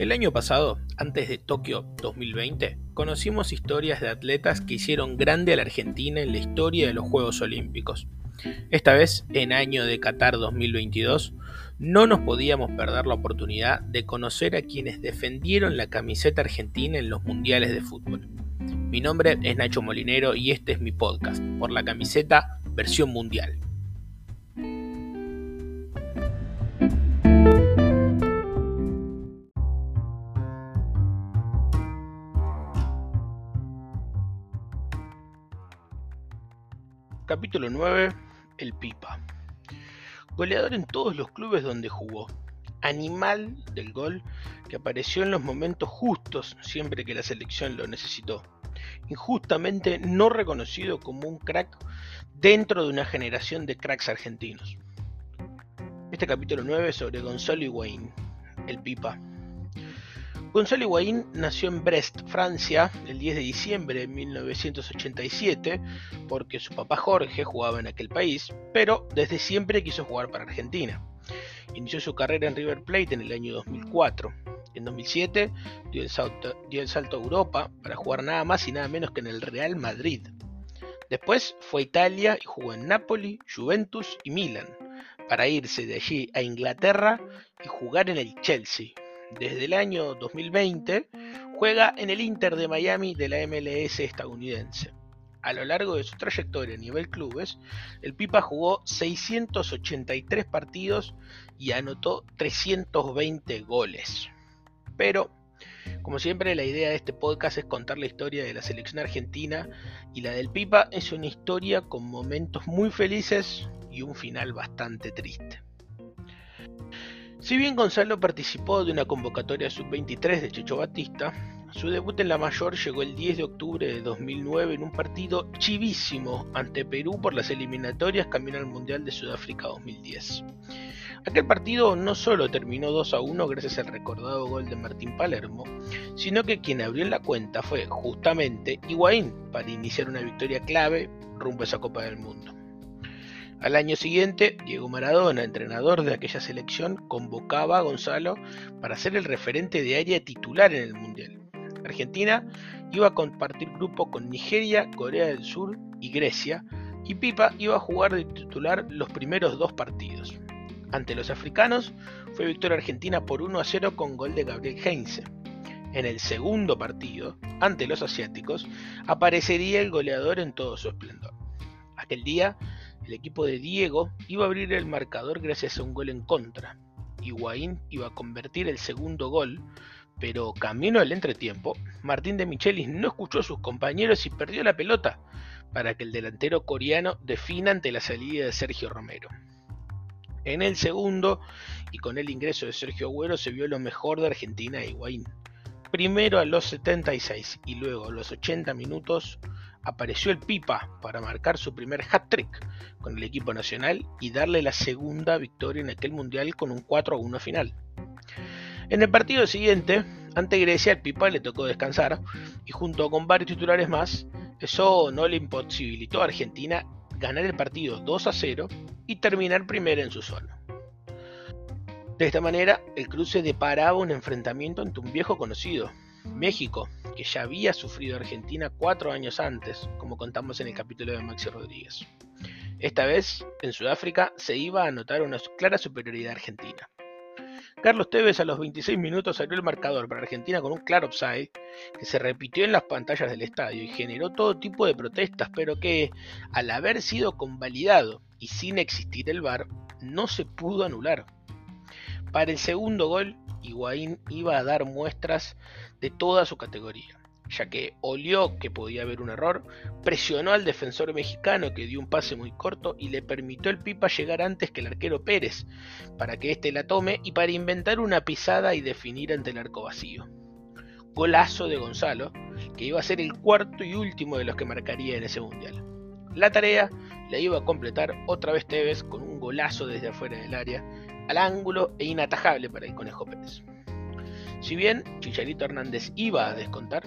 El año pasado, antes de Tokio 2020, conocimos historias de atletas que hicieron grande a la Argentina en la historia de los Juegos Olímpicos. Esta vez, en año de Qatar 2022, no nos podíamos perder la oportunidad de conocer a quienes defendieron la camiseta argentina en los mundiales de fútbol. Mi nombre es Nacho Molinero y este es mi podcast, por la camiseta versión mundial. Capítulo 9. El Pipa. Goleador en todos los clubes donde jugó. Animal del gol que apareció en los momentos justos siempre que la selección lo necesitó. Injustamente no reconocido como un crack dentro de una generación de cracks argentinos. Este capítulo 9 es sobre Gonzalo Higuaín, el Pipa. Gonzalo Higuaín nació en Brest, Francia, el 10 de diciembre de 1987, porque su papá Jorge jugaba en aquel país, pero desde siempre quiso jugar para Argentina. Inició su carrera en River Plate en el año 2004. En 2007 dio el, salto, dio el salto a Europa para jugar nada más y nada menos que en el Real Madrid. Después fue a Italia y jugó en Napoli, Juventus y Milan, para irse de allí a Inglaterra y jugar en el Chelsea, desde el año 2020 juega en el Inter de Miami de la MLS estadounidense. A lo largo de su trayectoria a nivel clubes, el Pipa jugó 683 partidos y anotó 320 goles. Pero, como siempre, la idea de este podcast es contar la historia de la selección argentina y la del Pipa es una historia con momentos muy felices y un final bastante triste. Si bien Gonzalo participó de una convocatoria sub-23 de Checho Batista, su debut en la mayor llegó el 10 de octubre de 2009 en un partido chivísimo ante Perú por las eliminatorias camino al Mundial de Sudáfrica 2010. Aquel partido no solo terminó 2 a 1 gracias al recordado gol de Martín Palermo, sino que quien abrió la cuenta fue justamente Higuaín para iniciar una victoria clave rumbo a esa Copa del Mundo. Al año siguiente, Diego Maradona, entrenador de aquella selección, convocaba a Gonzalo para ser el referente de área titular en el Mundial. Argentina iba a compartir grupo con Nigeria, Corea del Sur y Grecia, y Pipa iba a jugar de titular los primeros dos partidos. Ante los africanos fue victoria argentina por 1 a 0 con gol de Gabriel Heinze. En el segundo partido, ante los asiáticos, aparecería el goleador en todo su esplendor. Aquel día el equipo de Diego iba a abrir el marcador gracias a un gol en contra. Higuaín iba a convertir el segundo gol, pero camino al entretiempo, Martín de Michelis no escuchó a sus compañeros y perdió la pelota para que el delantero coreano defina ante la salida de Sergio Romero. En el segundo, y con el ingreso de Sergio Agüero, se vio lo mejor de Argentina e Higuaín. Primero a los 76 y luego a los 80 minutos apareció el Pipa para marcar su primer hat-trick con el equipo nacional y darle la segunda victoria en aquel mundial con un 4 a 1 final. En el partido siguiente, ante Grecia, el Pipa le tocó descansar y junto con varios titulares más, eso no le imposibilitó a Argentina ganar el partido 2 a 0 y terminar primero en su zona. De esta manera, el cruce deparaba un enfrentamiento ante un viejo conocido, México, que ya había sufrido Argentina cuatro años antes, como contamos en el capítulo de Maxi Rodríguez. Esta vez, en Sudáfrica, se iba a notar una clara superioridad argentina. Carlos Tevez a los 26 minutos abrió el marcador para Argentina con un claro upside que se repitió en las pantallas del estadio y generó todo tipo de protestas, pero que, al haber sido convalidado y sin existir el VAR, no se pudo anular. Para el segundo gol, Higuaín iba a dar muestras de toda su categoría, ya que olió que podía haber un error, presionó al defensor mexicano que dio un pase muy corto y le permitió al Pipa llegar antes que el arquero Pérez, para que éste la tome y para inventar una pisada y definir ante el arco vacío. Golazo de Gonzalo, que iba a ser el cuarto y último de los que marcaría en ese mundial. La tarea la iba a completar otra vez Tevez con un golazo desde afuera del área, al ángulo e inatajable para el Conejo Pérez. Si bien Chicharito Hernández iba a descontar,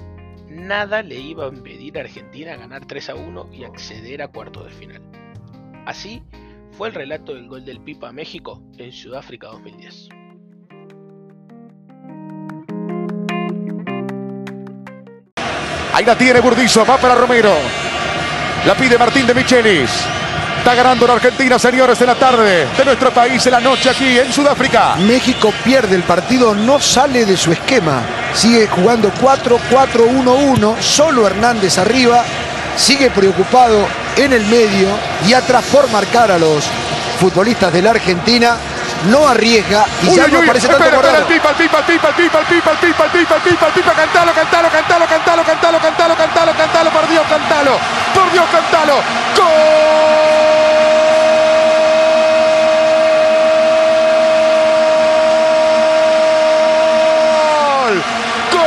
nada le iba a impedir a Argentina ganar 3 a 1 y acceder a cuarto de final. Así fue el relato del gol del Pipa a México en Sudáfrica 2010. Ahí la tiene Burdizo, va para Romero. La pide Martín de Michelis. Está ganando la Argentina, señores, en la tarde de nuestro país, en la noche aquí en Sudáfrica. México pierde el partido, no sale de su esquema. Sigue jugando 4-4-1-1, solo Hernández arriba. Sigue preocupado en el medio y atrás por marcar a los futbolistas de la Argentina no arriesga y uy, ya no uy, parece espera, tanto espera, el pipa, el pipa, el pipa, el pipa, el pipa, el pipa, el pipa, el pipa, el pipa, pipa, cantalo, cantalo, cantalo, cantalo, cantalo, cantalo, cantalo, por Dios, cantalo, por Dios, cantalo. ¡Gol! ¡Gol!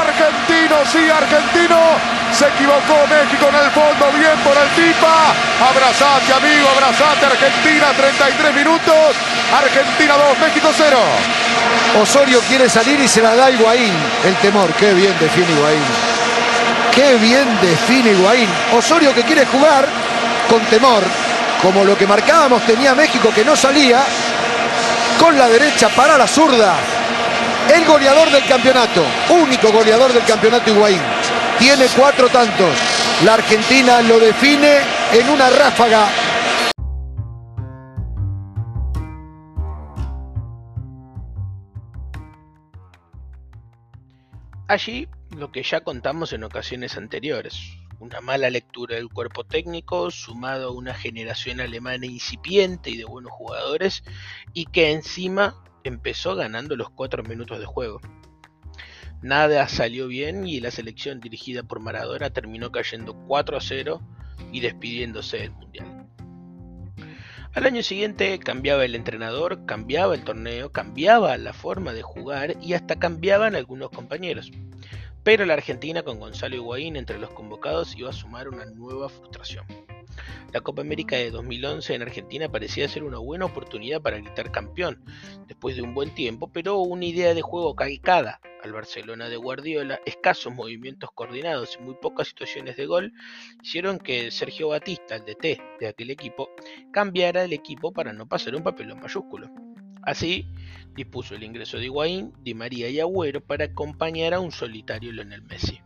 Argentino, sí, argentino. Se equivocó México en el fondo, bien por el Pipa. Abrazate, amigo, abrazate, Argentina, 33 minutos. Argentina 2, México 0. Osorio quiere salir y se la da Higuaín. El temor, qué bien define Higuaín. Qué bien define Higuaín. Osorio que quiere jugar con temor, como lo que marcábamos tenía México que no salía, con la derecha para la zurda. El goleador del campeonato, único goleador del campeonato Higuaín. Tiene cuatro tantos. La Argentina lo define en una ráfaga Allí lo que ya contamos en ocasiones anteriores, una mala lectura del cuerpo técnico sumado a una generación alemana incipiente y de buenos jugadores y que encima empezó ganando los 4 minutos de juego. Nada salió bien y la selección dirigida por Maradona terminó cayendo 4 a 0 y despidiéndose del Mundial. Al año siguiente cambiaba el entrenador, cambiaba el torneo, cambiaba la forma de jugar y hasta cambiaban algunos compañeros. Pero la Argentina con Gonzalo Higuaín entre los convocados iba a sumar una nueva frustración. La Copa América de 2011 en Argentina parecía ser una buena oportunidad para gritar campeón, después de un buen tiempo, pero una idea de juego calcada al Barcelona de Guardiola, escasos movimientos coordinados y muy pocas situaciones de gol hicieron que Sergio Batista, el DT de aquel equipo, cambiara el equipo para no pasar un papelón mayúsculo. Así, dispuso el ingreso de Higuaín, Di María y Agüero para acompañar a un solitario Lionel Messi.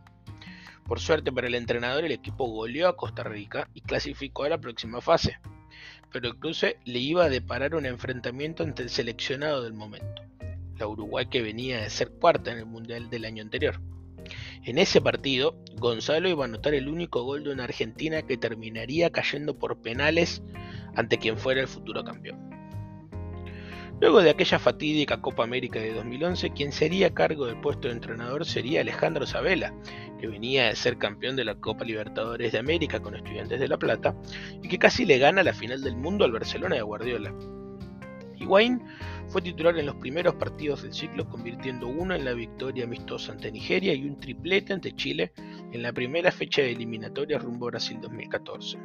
Por suerte para el entrenador, el equipo goleó a Costa Rica y clasificó a la próxima fase, pero el cruce le iba a deparar un enfrentamiento ante el seleccionado del momento, la Uruguay que venía de ser cuarta en el Mundial del año anterior. En ese partido, Gonzalo iba a anotar el único gol de una Argentina que terminaría cayendo por penales ante quien fuera el futuro campeón. Luego de aquella fatídica Copa América de 2011, quien sería a cargo del puesto de entrenador sería Alejandro Sabela, que venía de ser campeón de la Copa Libertadores de América con Estudiantes de La Plata y que casi le gana la final del mundo al Barcelona de Guardiola. Higuaín fue titular en los primeros partidos del ciclo, convirtiendo uno en la victoria amistosa ante Nigeria y un triplete ante Chile en la primera fecha de eliminatoria rumbo a Brasil 2014.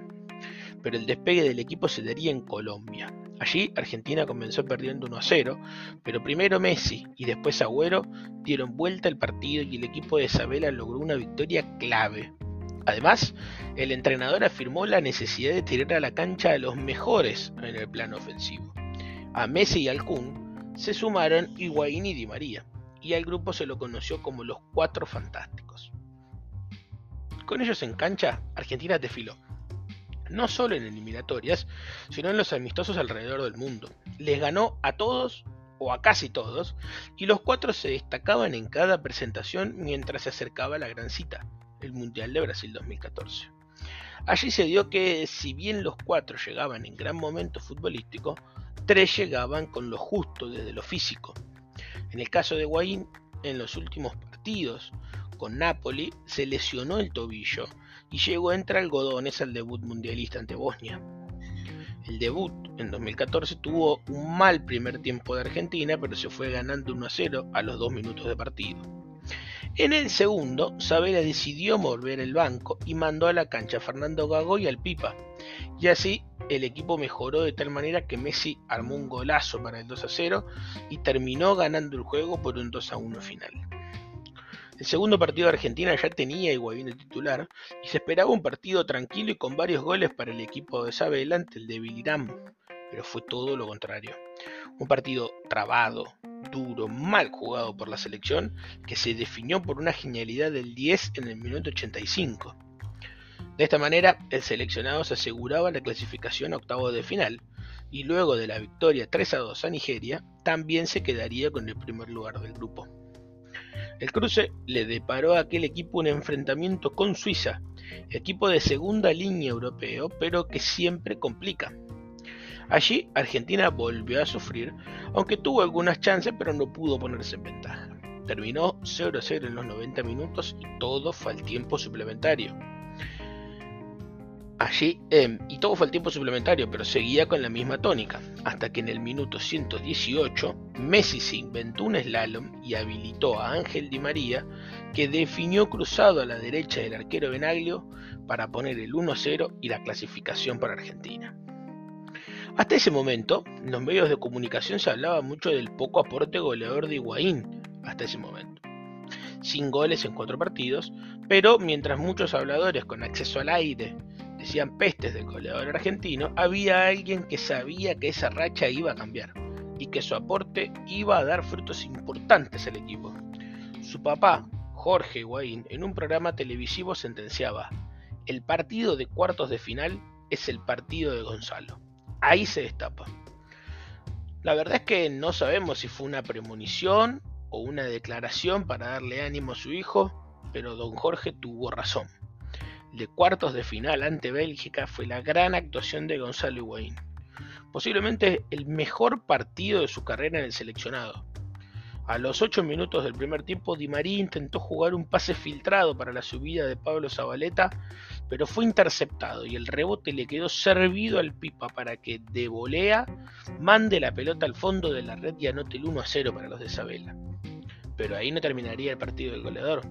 Pero el despegue del equipo se daría en Colombia. Allí Argentina comenzó perdiendo 1 a 0, pero primero Messi y después Agüero dieron vuelta al partido y el equipo de Sabela logró una victoria clave. Además, el entrenador afirmó la necesidad de tirar a la cancha a los mejores en el plano ofensivo. A Messi y al se sumaron Higuaín y Di María, y al grupo se lo conoció como los Cuatro Fantásticos. Con ellos en cancha, Argentina desfiló, no solo en eliminatorias, sino en los amistosos alrededor del mundo. Les ganó a todos o a casi todos, y los cuatro se destacaban en cada presentación mientras se acercaba la gran cita, el Mundial de Brasil 2014. Allí se dio que, si bien los cuatro llegaban en gran momento futbolístico, tres llegaban con lo justo desde lo físico. En el caso de Guaín, en los últimos partidos con Napoli, se lesionó el tobillo y llegó entre algodones al debut mundialista ante Bosnia. El debut en 2014 tuvo un mal primer tiempo de Argentina, pero se fue ganando 1 a 0 a los 2 minutos de partido. En el segundo, Sabela decidió mover el banco y mandó a la cancha a Fernando Gago y al Pipa. Y así el equipo mejoró de tal manera que Messi armó un golazo para el 2 a 0 y terminó ganando el juego por un 2 a 1 final. El segundo partido de Argentina ya tenía Higuaín de titular y se esperaba un partido tranquilo y con varios goles para el equipo de Sabela ante el de Bilirán. pero fue todo lo contrario. Un partido trabado, duro, mal jugado por la selección, que se definió por una genialidad del 10 en el minuto 85. De esta manera, el seleccionado se aseguraba la clasificación a octavo de final, y luego de la victoria 3 a 2 a Nigeria, también se quedaría con el primer lugar del grupo. El cruce le deparó a aquel equipo un enfrentamiento con Suiza, equipo de segunda línea europeo, pero que siempre complica. Allí Argentina volvió a sufrir, aunque tuvo algunas chances, pero no pudo ponerse en ventaja. Terminó 0 a 0 en los 90 minutos y todo fue al tiempo suplementario. Allí, em, y todo fue el tiempo suplementario, pero seguía con la misma tónica, hasta que en el minuto 118 Messi se inventó un slalom y habilitó a Ángel Di María, que definió cruzado a la derecha del arquero Benaglio para poner el 1-0 y la clasificación para Argentina. Hasta ese momento, en los medios de comunicación se hablaba mucho del poco aporte goleador de Higuaín, hasta ese momento. Sin goles en cuatro partidos, pero mientras muchos habladores con acceso al aire decían pestes del goleador argentino, había alguien que sabía que esa racha iba a cambiar y que su aporte iba a dar frutos importantes al equipo. Su papá, Jorge Higuaín, en un programa televisivo sentenciaba, el partido de cuartos de final es el partido de Gonzalo. Ahí se destapa. La verdad es que no sabemos si fue una premonición o una declaración para darle ánimo a su hijo, pero don Jorge tuvo razón de cuartos de final ante Bélgica fue la gran actuación de Gonzalo Higuaín, posiblemente el mejor partido de su carrera en el seleccionado. A los 8 minutos del primer tiempo, Di María intentó jugar un pase filtrado para la subida de Pablo Zabaleta, pero fue interceptado y el rebote le quedó servido al Pipa para que de volea mande la pelota al fondo de la red y anote el 1 a 0 para los de Isabela. Pero ahí no terminaría el partido del goleador.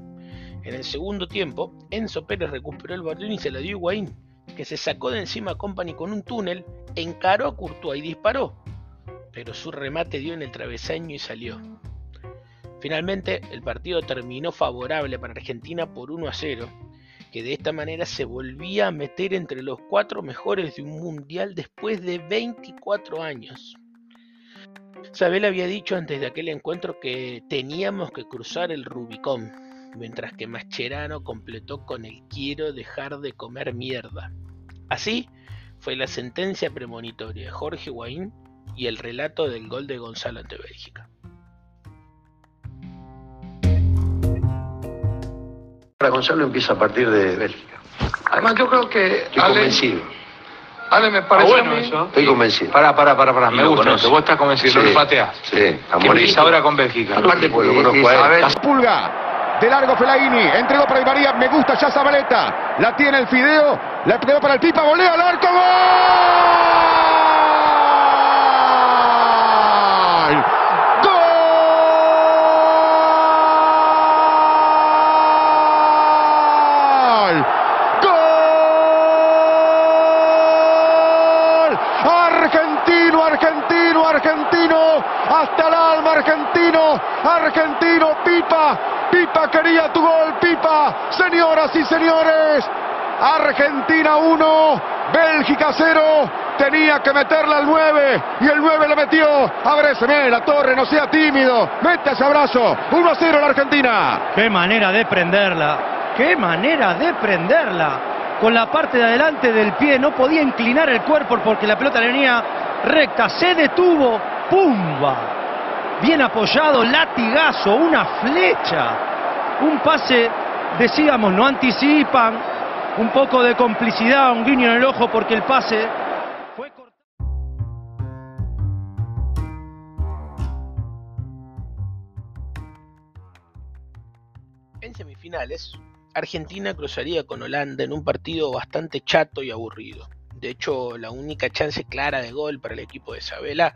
En el segundo tiempo, Enzo Pérez recuperó el balón y se lo dio Higuaín, que se sacó de encima a Company con un túnel, encaró a Courtois y disparó, pero su remate dio en el travesaño y salió. Finalmente, el partido terminó favorable para Argentina por 1 a 0, que de esta manera se volvía a meter entre los cuatro mejores de un mundial después de 24 años. Sabel había dicho antes de aquel encuentro que teníamos que cruzar el Rubicón, mientras que Mascherano completó con el quiero dejar de comer mierda. Así fue la sentencia premonitoria de Jorge Guaín y el relato del gol de Gonzalo ante Bélgica. Para Gonzalo empieza a partir de Bélgica. Además, yo creo que. Estoy Ale, convencido. Ale me parece. bueno a mí- eso. Estoy convencido. Pará, pará, pará, pará. Me gusta eso. Vos estás convencido, no Sí. lo pateás. Sí, está ¿Qué bonito. venís ahora con Bélgica? Aparte, pues lo conozco a él. Pulga. De largo Felaini, entregó para Di María, me gusta ya Zabaleta, la tiene el Fideo, la pegó para el Pipa, volea al arco, ¡Gol! ¡Gol! ¡Gol! Argentino, argentino, argentino, hasta el alma argentino, argentino, Pipa, Pipa quería tu gol, Pipa, señoras y señores, Argentina 1, Bélgica 0, tenía que meterle al 9 y el 9 le metió, abréseme la torre, no sea tímido, mete ese abrazo, 1 a 0 la Argentina. Qué manera de prenderla, qué manera de prenderla. Con la parte de adelante del pie no podía inclinar el cuerpo porque la pelota venía recta, se detuvo, ¡pumba! Bien apoyado, latigazo, una flecha. Un pase, decíamos, no anticipan, un poco de complicidad, un guiño en el ojo porque el pase fue cortado. En semifinales, Argentina cruzaría con Holanda en un partido bastante chato y aburrido. De hecho, la única chance clara de gol para el equipo de Isabela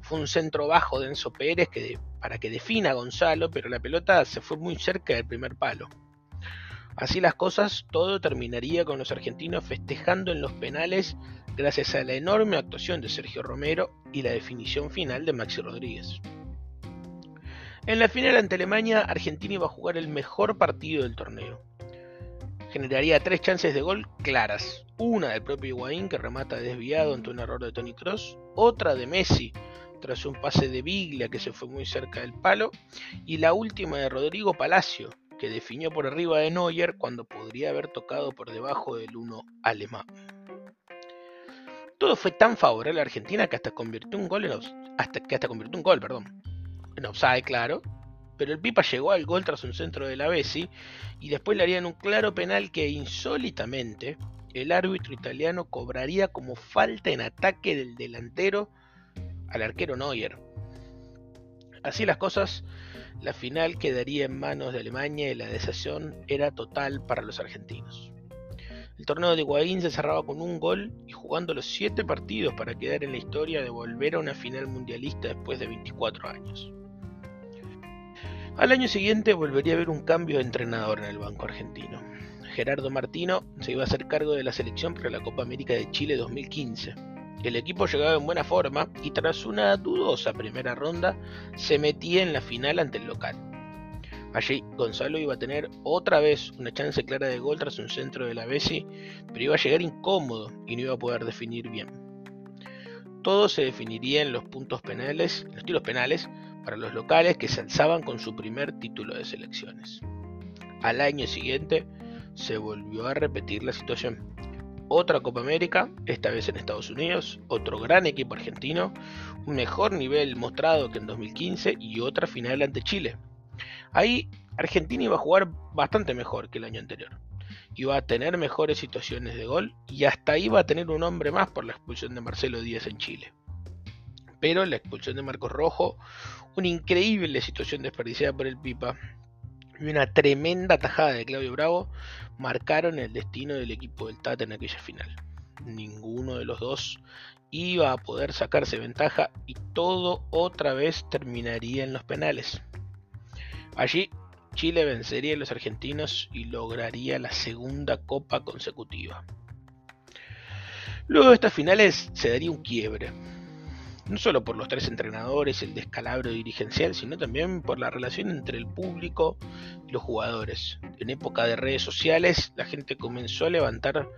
fue un centro bajo de Enzo Pérez que para que defina a Gonzalo, pero la pelota se fue muy cerca del primer palo. Así las cosas, todo terminaría con los argentinos festejando en los penales gracias a la enorme actuación de Sergio Romero y la definición final de Maxi Rodríguez. En la final ante Alemania, Argentina iba a jugar el mejor partido del torneo. generaría tres chances de gol claras. Una del propio Higuaín que remata desviado ante un error de Tony Cross, otra de Messi tras un pase de Biglia que se fue muy cerca del palo, y la última de Rodrigo Palacio, que definió por arriba de Neuer cuando podría haber tocado por debajo del uno alemán. Todo fue tan favorable a Argentina que hasta convirtió un gol en hasta que hasta convirtió un gol, perdón. Claro. Pero el Pipa llegó al gol tras un centro de la Bessi y después le harían un claro penal que insólitamente el árbitro italiano cobraría como falta en ataque del delantero al arquero Neuer. Así las cosas, la final quedaría en manos de Alemania y la decisión era total para los argentinos. El torneo de Higuaín se cerraba con un gol y jugando los 7 partidos para quedar en la historia de volver a una final mundialista después de 24 años. Al año siguiente volvería a haber un cambio de entrenador en el banco argentino. Gerardo Martino se iba a hacer cargo de la selección para la Copa América de Chile 2015. El equipo llegaba en buena forma y tras una dudosa primera ronda se metía en la final ante el local. Allí Gonzalo iba a tener otra vez una chance clara de gol tras un centro de la Bessi, pero iba a llegar incómodo y no iba a poder definir bien. Todo se definiría en los puntos penales, en los tiros penales, para los locales que se alzaban con su primer título de selecciones. Al año siguiente se volvió a repetir la situación. Otra Copa América, esta vez en Estados Unidos, otro gran equipo argentino, un mejor nivel mostrado que en 2015 y otra final ante Chile, Ahí Argentina iba a jugar bastante mejor que el año anterior. Iba a tener mejores situaciones de gol y hasta iba a tener un hombre más por la expulsión de Marcelo Díaz en Chile. Pero la expulsión de Marcos Rojo, una increíble situación desperdiciada por el Pipa y una tremenda tajada de Claudio Bravo marcaron el destino del equipo del Tata en aquella final. Ninguno de los dos iba a poder sacarse ventaja y todo otra vez terminaría en los penales. Allí, Chile vencería a los argentinos y lograría la segunda copa consecutiva. Luego de estas finales se daría un quiebre, no solo por los tres entrenadores, el descalabro dirigencial, sino también por la relación entre el público y los jugadores. En época de redes sociales, la gente comenzó a levantar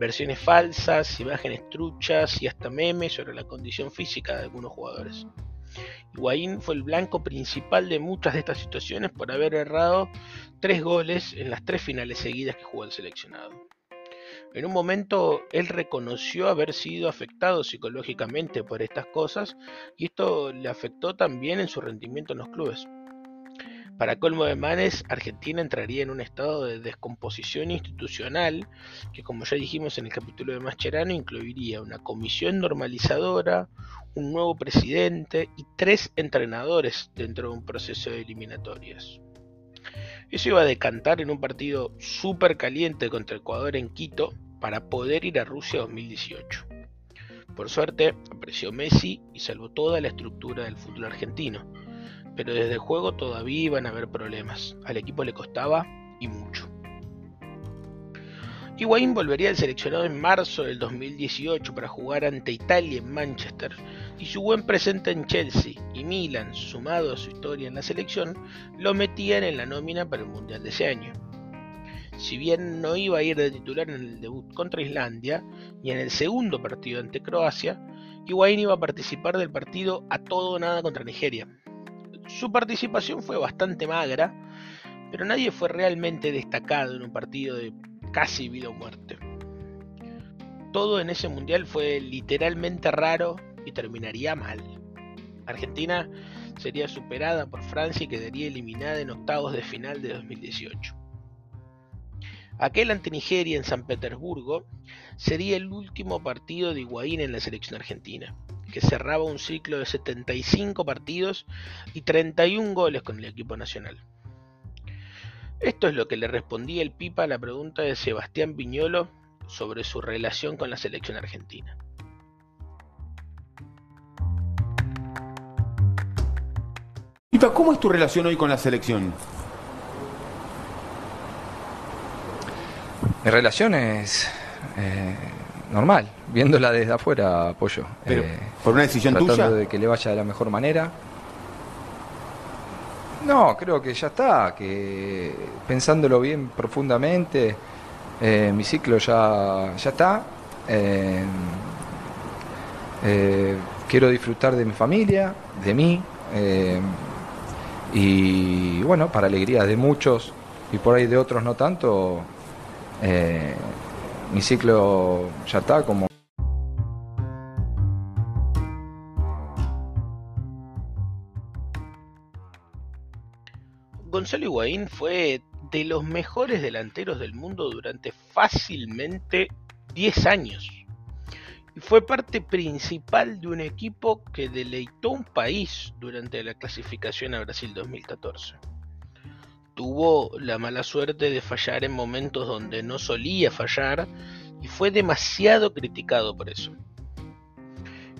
versiones falsas, imágenes truchas y hasta memes sobre la condición física de algunos jugadores. Higuaín fue el blanco principal de muchas de estas situaciones por haber errado tres goles en las tres finales seguidas que jugó el seleccionado. En un momento él reconoció haber sido afectado psicológicamente por estas cosas y esto le afectó también en su rendimiento en los clubes. Para colmo de manes, Argentina entraría en un estado de descomposición institucional que, como ya dijimos en el capítulo de Mascherano, incluiría una comisión normalizadora, un nuevo presidente y tres entrenadores dentro de un proceso de eliminatorias. Eso iba a decantar en un partido súper caliente contra Ecuador en Quito para poder ir a Rusia 2018. Por suerte, apareció Messi y salvó toda la estructura del fútbol argentino, pero desde el juego todavía iban a haber problemas. Al equipo le costaba y mucho. Higuaín volvería al seleccionado en marzo del 2018 para jugar ante Italia en Manchester y su buen presente en Chelsea y Milan, sumado a su historia en la selección, lo metían en la nómina para el Mundial de ese año. Si bien no iba a ir de titular en el debut contra Islandia y en el segundo partido ante Croacia, Higuaín iba a participar del partido a todo o nada contra Nigeria. Su participación fue bastante magra, pero nadie fue realmente destacado en un partido de casi vida o muerte. Todo en ese mundial fue literalmente raro y terminaría mal. Argentina sería superada por Francia y quedaría eliminada en octavos de final de 2018. Aquel ante Nigeria en San Petersburgo sería el último partido de Higuaín en la selección argentina, que cerraba un ciclo de 75 partidos y 31 goles con el equipo nacional. Esto es lo que le respondía el Pipa a la pregunta de Sebastián Viñolo sobre su relación con la selección argentina. Pipa, ¿cómo es tu relación hoy con la selección? Mi relación es eh, normal, viéndola desde afuera, apoyo. Pero, Eh, ¿Por una decisión tratando tuya? de que le vaya de la mejor manera. No, creo que ya está, que pensándolo bien profundamente, Eh, mi ciclo ya, ya está. Quiero disfrutar de mi familia, de mí. y bueno, para alegría de muchos y por ahí de otros no tanto, eh, mi ciclo ya está como... Gonzalo Higuaín fue de los mejores delanteros del mundo durante fácilmente 10 años. Y fue parte principal de un equipo que deleitó un país durante la clasificación a Brasil 2014. Tuvo la mala suerte de fallar en momentos donde no solía fallar y fue demasiado criticado por eso.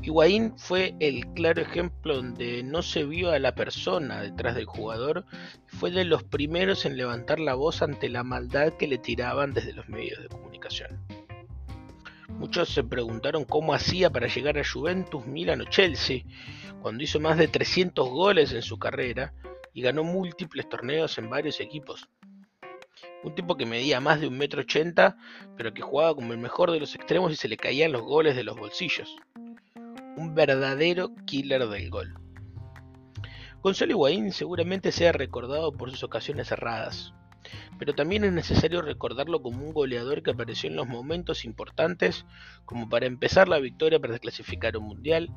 Higuaín fue el claro ejemplo donde no se vio a la persona detrás del jugador y fue de los primeros en levantar la voz ante la maldad que le tiraban desde los medios de comunicación. Muchos se preguntaron cómo hacía para llegar a Juventus, Milan o Chelsea, cuando hizo más de 300 goles en su carrera y ganó múltiples torneos en varios equipos. Un tipo que medía más de un metro ochenta, pero que jugaba como el mejor de los extremos y se le caían los goles de los bolsillos un verdadero killer del gol. Gonzalo Higuaín seguramente sea recordado por sus ocasiones cerradas, pero también es necesario recordarlo como un goleador que apareció en los momentos importantes, como para empezar la victoria para clasificar un mundial,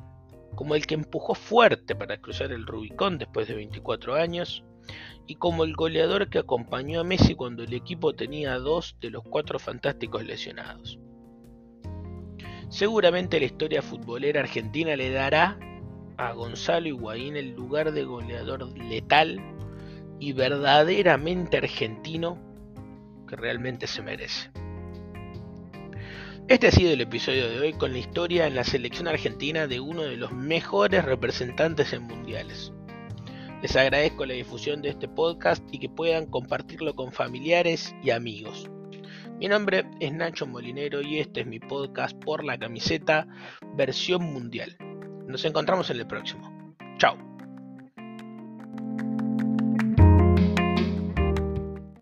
como el que empujó fuerte para cruzar el Rubicón después de 24 años, y como el goleador que acompañó a Messi cuando el equipo tenía dos de los cuatro fantásticos lesionados. Seguramente la historia futbolera argentina le dará a Gonzalo Higuaín el lugar de goleador letal y verdaderamente argentino que realmente se merece. Este ha sido el episodio de hoy con la historia en la selección argentina de uno de los mejores representantes en mundiales. Les agradezco la difusión de este podcast y que puedan compartirlo con familiares y amigos. Mi nombre es Nacho Molinero y este es mi podcast por la camiseta versión mundial. Nos encontramos en el próximo. Chao.